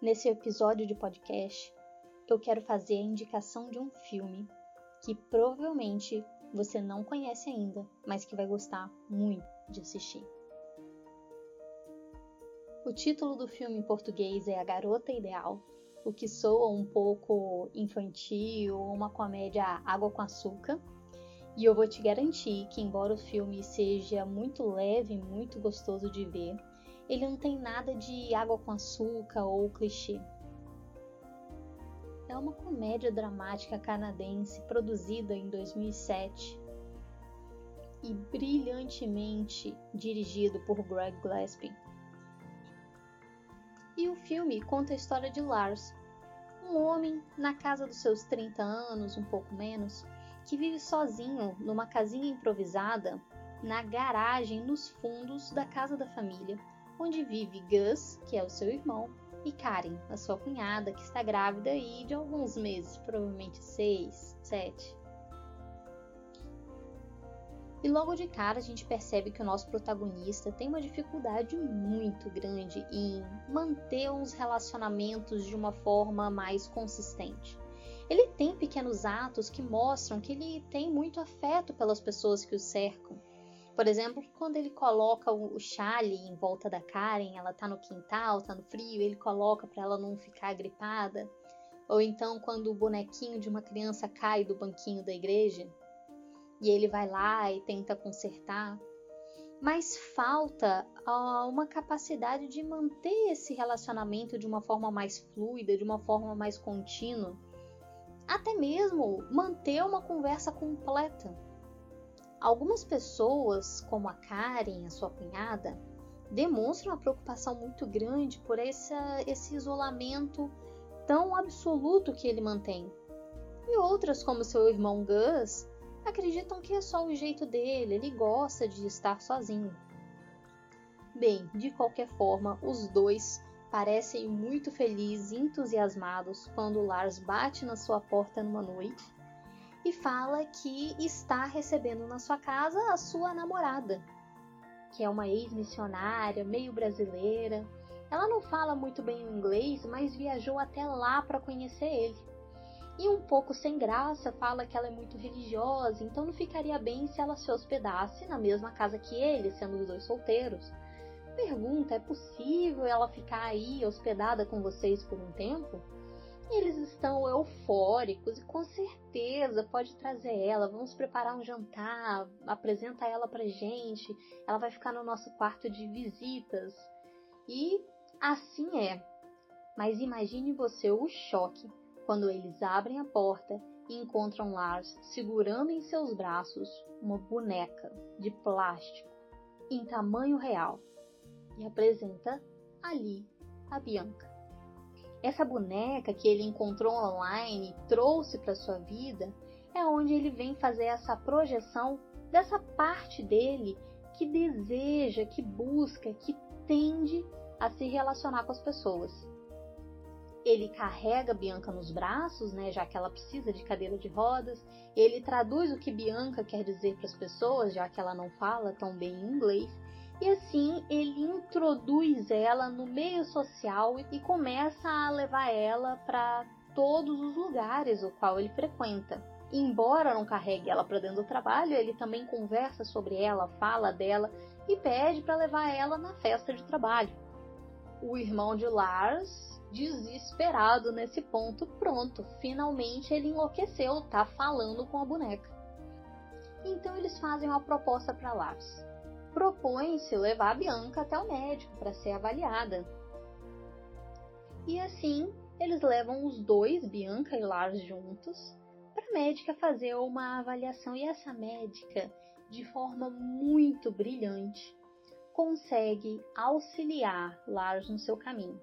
Nesse episódio de podcast, eu quero fazer a indicação de um filme que provavelmente você não conhece ainda, mas que vai gostar muito de assistir. O título do filme em português é A Garota Ideal, o que soa um pouco infantil, uma comédia água com açúcar. E eu vou te garantir que, embora o filme seja muito leve, muito gostoso de ver, ele não tem nada de água com açúcar ou clichê. É uma comédia dramática canadense produzida em 2007 e brilhantemente dirigido por Greg Gillespie. E o filme conta a história de Lars, um homem na casa dos seus 30 anos, um pouco menos, que vive sozinho numa casinha improvisada na garagem nos fundos da casa da família, onde vive Gus, que é o seu irmão, e Karen, a sua cunhada, que está grávida e de alguns meses, provavelmente seis, sete. E logo de cara a gente percebe que o nosso protagonista tem uma dificuldade muito grande em manter os relacionamentos de uma forma mais consistente. Ele tem pequenos atos que mostram que ele tem muito afeto pelas pessoas que o cercam. Por exemplo, quando ele coloca o chale em volta da Karen, ela tá no quintal, tá no frio, ele coloca para ela não ficar gripada. Ou então quando o bonequinho de uma criança cai do banquinho da igreja, e ele vai lá e tenta consertar. Mas falta uh, uma capacidade de manter esse relacionamento de uma forma mais fluida, de uma forma mais contínua. Até mesmo manter uma conversa completa. Algumas pessoas, como a Karen, a sua cunhada, demonstram uma preocupação muito grande por esse, isolamento tão absoluto que ele mantém. E outras, como seu irmão Gus, acreditam que é só o jeito dele, ele gosta de estar sozinho. Bem, de qualquer forma, os dois parecem muito felizes e entusiasmados quando Lars bate na sua porta numa noite e fala que está recebendo na sua casa a sua namorada, que é uma ex-missionária, meio brasileira. Ela não fala muito bem o inglês, mas viajou até lá para conhecer ele e um pouco sem graça fala que ela é muito religiosa, então não ficaria bem se ela se hospedasse na mesma casa que ele, sendo os dois solteiros. Pergunta: é possível ela ficar aí hospedada com vocês por um tempo? Eles estão eufóricos e com certeza pode trazer ela. Vamos preparar um jantar, apresenta ela pra gente. Ela vai ficar no nosso quarto de visitas. E assim é. Mas imagine você o choque quando eles abrem a porta e encontram Lars segurando em seus braços uma boneca de plástico em tamanho real e apresenta ali a Bianca. Essa boneca que ele encontrou online e trouxe para sua vida é onde ele vem fazer essa projeção dessa parte dele que deseja, que busca, que tende a se relacionar com as pessoas ele carrega Bianca nos braços, né, já que ela precisa de cadeira de rodas. Ele traduz o que Bianca quer dizer para as pessoas, já que ela não fala tão bem inglês. E assim ele introduz ela no meio social e começa a levar ela para todos os lugares o qual ele frequenta. Embora não carregue ela para dentro do trabalho, ele também conversa sobre ela, fala dela e pede para levar ela na festa de trabalho. O irmão de Lars desesperado nesse ponto. Pronto, finalmente ele enlouqueceu, tá falando com a boneca. Então eles fazem uma proposta para Lars. Propõem-se levar a Bianca até o médico para ser avaliada. E assim eles levam os dois, Bianca e Lars, juntos para a médica fazer uma avaliação. E essa médica, de forma muito brilhante, consegue auxiliar Lars no seu caminho.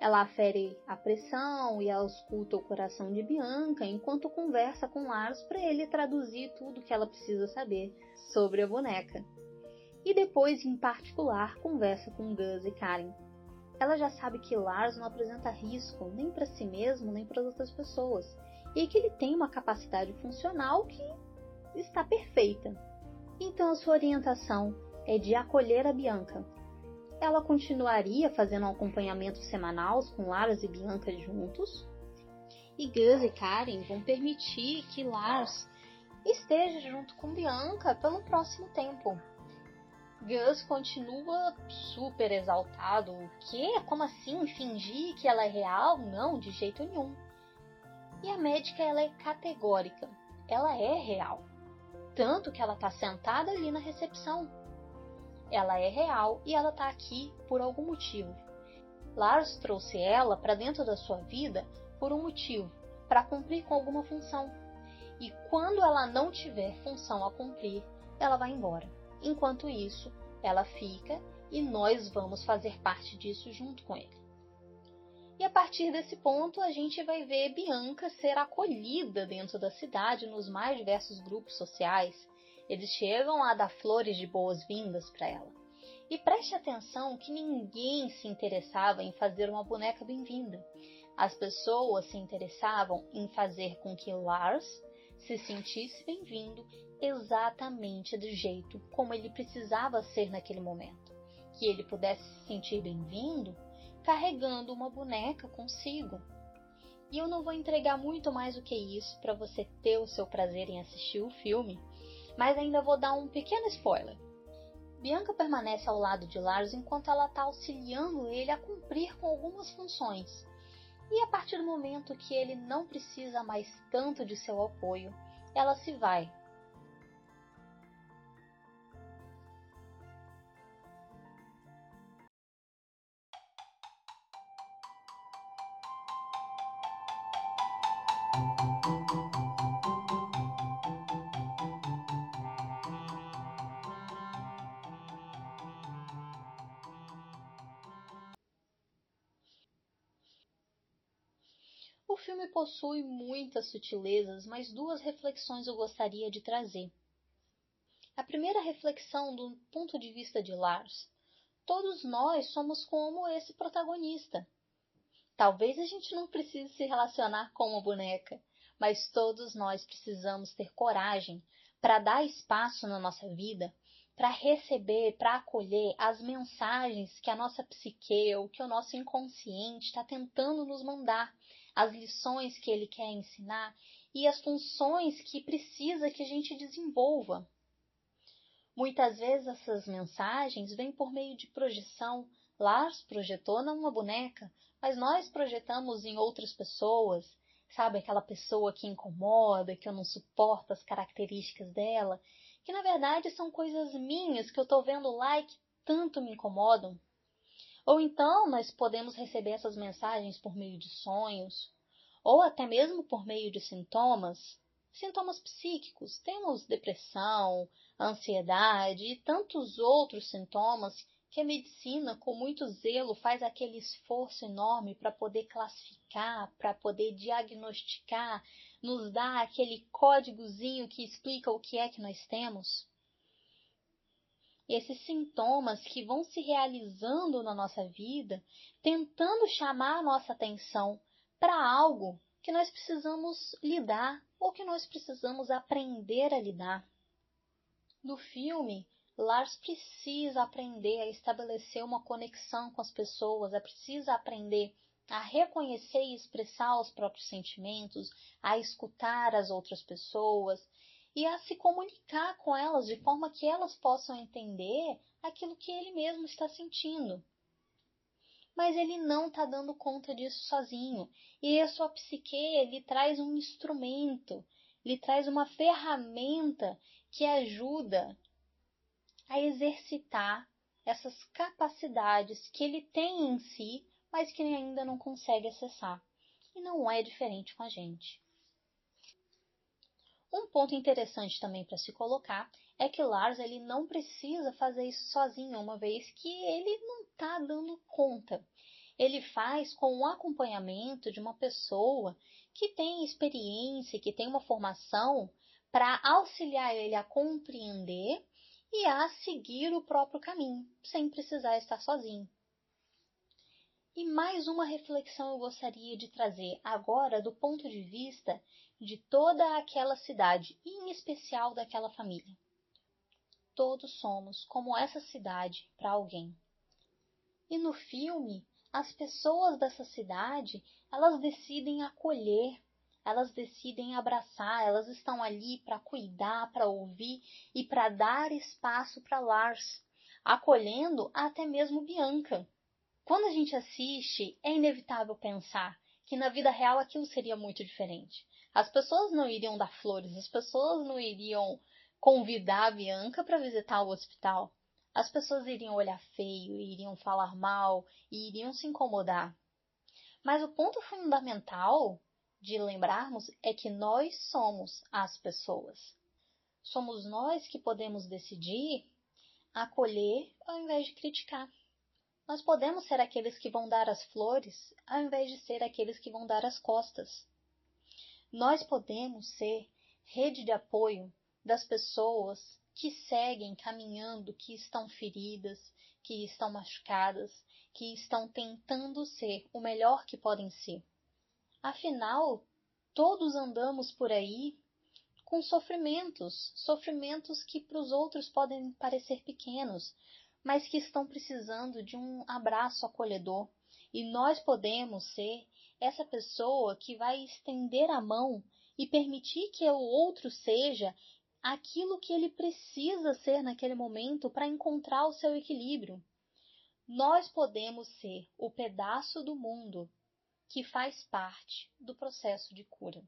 Ela afere a pressão e ausculta o coração de Bianca enquanto conversa com Lars para ele traduzir tudo que ela precisa saber sobre a boneca. E depois, em particular, conversa com Gus e Karen. Ela já sabe que Lars não apresenta risco nem para si mesmo nem para outras pessoas e que ele tem uma capacidade funcional que está perfeita. Então a sua orientação é de acolher a Bianca ela continuaria fazendo um acompanhamento semanal com Lars e Bianca juntos. E Gus e Karen vão permitir que Lars esteja junto com Bianca pelo próximo tempo. Gus continua super exaltado. O quê? Como assim? Fingir que ela é real? Não, de jeito nenhum. E a médica ela é categórica. Ela é real. Tanto que ela está sentada ali na recepção ela é real e ela está aqui por algum motivo. Lars trouxe ela para dentro da sua vida por um motivo, para cumprir com alguma função. E quando ela não tiver função a cumprir, ela vai embora. Enquanto isso, ela fica e nós vamos fazer parte disso junto com ele. E a partir desse ponto, a gente vai ver Bianca ser acolhida dentro da cidade nos mais diversos grupos sociais, eles chegam a dar flores de boas-vindas para ela. E preste atenção que ninguém se interessava em fazer uma boneca bem-vinda. As pessoas se interessavam em fazer com que Lars se sentisse bem-vindo exatamente do jeito como ele precisava ser naquele momento. Que ele pudesse se sentir bem-vindo carregando uma boneca consigo. E eu não vou entregar muito mais do que isso para você ter o seu prazer em assistir o filme, mas ainda vou dar um pequeno spoiler. Bianca permanece ao lado de Lars enquanto ela está auxiliando ele a cumprir com algumas funções. E a partir do momento que ele não precisa mais tanto de seu apoio, ela se vai, filme possui muitas sutilezas, mas duas reflexões eu gostaria de trazer. A primeira reflexão do ponto de vista de Lars. Todos nós somos como esse protagonista. Talvez a gente não precise se relacionar com uma boneca, mas todos nós precisamos ter coragem para dar espaço na nossa vida, para receber, para acolher as mensagens que a nossa psique ou que o nosso inconsciente está tentando nos mandar as lições que ele quer ensinar e as funções que precisa que a gente desenvolva. Muitas vezes essas mensagens vêm por meio de projeção. Lars projetou numa boneca, mas nós projetamos em outras pessoas. Sabe aquela pessoa que incomoda, que eu não suporto as características dela, que na verdade são coisas minhas que eu estou vendo lá e que tanto me incomodam. Ou então nós podemos receber essas mensagens por meio de sonhos, ou até mesmo por meio de sintomas, sintomas psíquicos. Temos depressão, ansiedade e tantos outros sintomas que a medicina, com muito zelo, faz aquele esforço enorme para poder classificar, para poder diagnosticar, nos dar aquele códigozinho que explica o que é que nós temos esses sintomas que vão se realizando na nossa vida, tentando chamar a nossa atenção para algo que nós precisamos lidar ou que nós precisamos aprender a lidar. No filme, Lars precisa aprender a estabelecer uma conexão com as pessoas, é precisa aprender a reconhecer e expressar os próprios sentimentos, a escutar as outras pessoas, e a se comunicar com elas de forma que elas possam entender aquilo que ele mesmo está sentindo. Mas ele não está dando conta disso sozinho. E a sua psique lhe traz um instrumento, lhe traz uma ferramenta que ajuda a exercitar essas capacidades que ele tem em si, mas que ele ainda não consegue acessar. E não é diferente com a gente. Um ponto interessante também para se colocar é que Lars ele não precisa fazer isso sozinho, uma vez que ele não está dando conta. Ele faz com o acompanhamento de uma pessoa que tem experiência, que tem uma formação para auxiliar ele a compreender e a seguir o próprio caminho, sem precisar estar sozinho. E mais uma reflexão eu gostaria de trazer agora do ponto de vista de toda aquela cidade, em especial daquela família. Todos somos como essa cidade para alguém. E no filme, as pessoas dessa cidade, elas decidem acolher, elas decidem abraçar, elas estão ali para cuidar, para ouvir e para dar espaço para Lars, acolhendo até mesmo Bianca. Quando a gente assiste, é inevitável pensar que na vida real aquilo seria muito diferente. As pessoas não iriam dar flores, as pessoas não iriam convidar a Bianca para visitar o hospital. As pessoas iriam olhar feio, iriam falar mal e iriam se incomodar. Mas o ponto fundamental de lembrarmos é que nós somos as pessoas. Somos nós que podemos decidir acolher ao invés de criticar. Nós podemos ser aqueles que vão dar as flores ao invés de ser aqueles que vão dar as costas. Nós podemos ser rede de apoio das pessoas que seguem caminhando, que estão feridas, que estão machucadas, que estão tentando ser o melhor que podem ser. Afinal, todos andamos por aí com sofrimentos, sofrimentos que para os outros podem parecer pequenos, mas que estão precisando de um abraço acolhedor. E nós podemos ser essa pessoa que vai estender a mão e permitir que o outro seja aquilo que ele precisa ser naquele momento para encontrar o seu equilíbrio. Nós podemos ser o pedaço do mundo que faz parte do processo de cura.